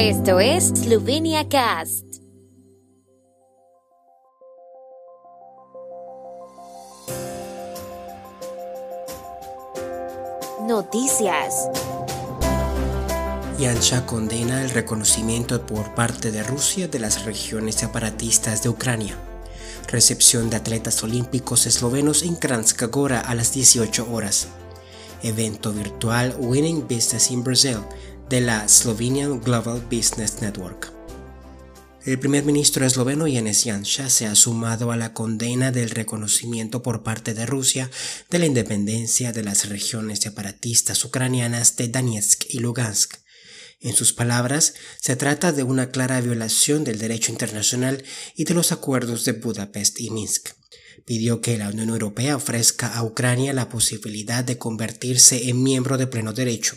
Esto es Slovenia Cast. Noticias. Yansha condena el reconocimiento por parte de Rusia de las regiones separatistas de Ucrania. Recepción de atletas olímpicos eslovenos en Kranjska Gora a las 18 horas. Evento virtual Winning Business in Brazil de la Slovenian Global Business Network. El primer ministro esloveno Janez Janša se ha sumado a la condena del reconocimiento por parte de Rusia de la independencia de las regiones separatistas ucranianas de Donetsk y Lugansk. En sus palabras, se trata de una clara violación del derecho internacional y de los acuerdos de Budapest y Minsk. Pidió que la Unión Europea ofrezca a Ucrania la posibilidad de convertirse en miembro de pleno derecho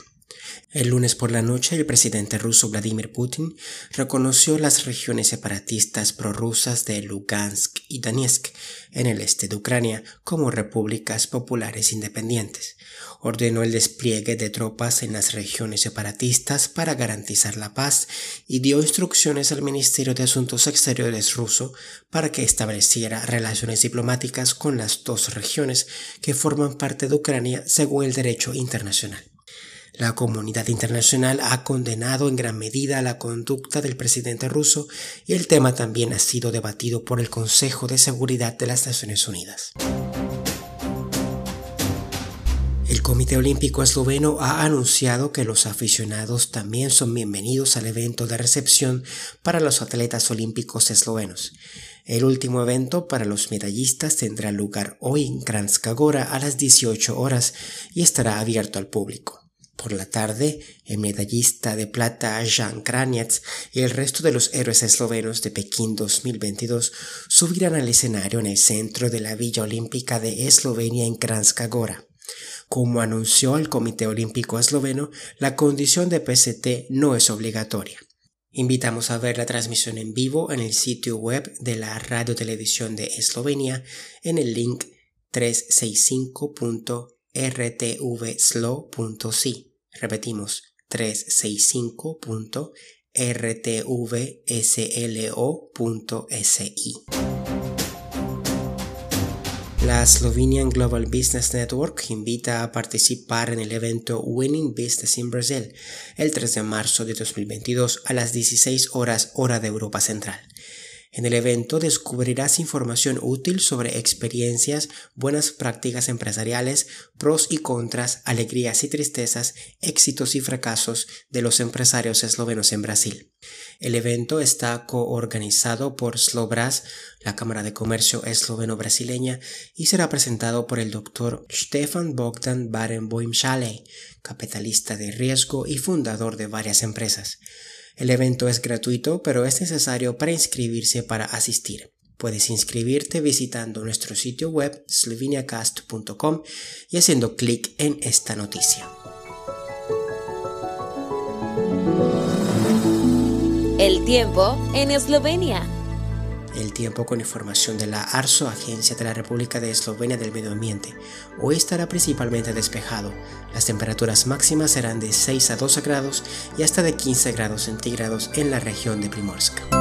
el lunes por la noche, el presidente ruso Vladimir Putin reconoció las regiones separatistas prorrusas de Lugansk y Donetsk en el este de Ucrania como repúblicas populares independientes. Ordenó el despliegue de tropas en las regiones separatistas para garantizar la paz y dio instrucciones al Ministerio de Asuntos Exteriores ruso para que estableciera relaciones diplomáticas con las dos regiones que forman parte de Ucrania según el derecho internacional. La comunidad internacional ha condenado en gran medida la conducta del presidente ruso y el tema también ha sido debatido por el Consejo de Seguridad de las Naciones Unidas. El Comité Olímpico Esloveno ha anunciado que los aficionados también son bienvenidos al evento de recepción para los atletas olímpicos eslovenos. El último evento para los medallistas tendrá lugar hoy en Kranjska Gora a las 18 horas y estará abierto al público. Por la tarde, el medallista de plata Jan Kranjec y el resto de los héroes eslovenos de Pekín 2022 subirán al escenario en el centro de la Villa Olímpica de Eslovenia en Kranjska Gora. Como anunció el Comité Olímpico Esloveno, la condición de PST no es obligatoria. Invitamos a ver la transmisión en vivo en el sitio web de la Radio Televisión de Eslovenia en el link 365.rtvslo.si. Repetimos, 365.rtvslo.si. La Slovenian Global Business Network invita a participar en el evento Winning Business in Brazil el 3 de marzo de 2022 a las 16 horas hora de Europa Central. En el evento descubrirás información útil sobre experiencias, buenas prácticas empresariales, pros y contras, alegrías y tristezas, éxitos y fracasos de los empresarios eslovenos en Brasil. El evento está coorganizado por Slobras, la Cámara de Comercio esloveno-brasileña, y será presentado por el doctor Stefan Bogdan Barenboim Schale, capitalista de riesgo y fundador de varias empresas. El evento es gratuito, pero es necesario para inscribirse para asistir. Puedes inscribirte visitando nuestro sitio web sloveniacast.com y haciendo clic en esta noticia. El tiempo en Eslovenia. El tiempo con información de la ARSO, Agencia de la República de Eslovenia del Medio Ambiente. Hoy estará principalmente despejado. Las temperaturas máximas serán de 6 a 12 grados y hasta de 15 grados centígrados en la región de Primorska.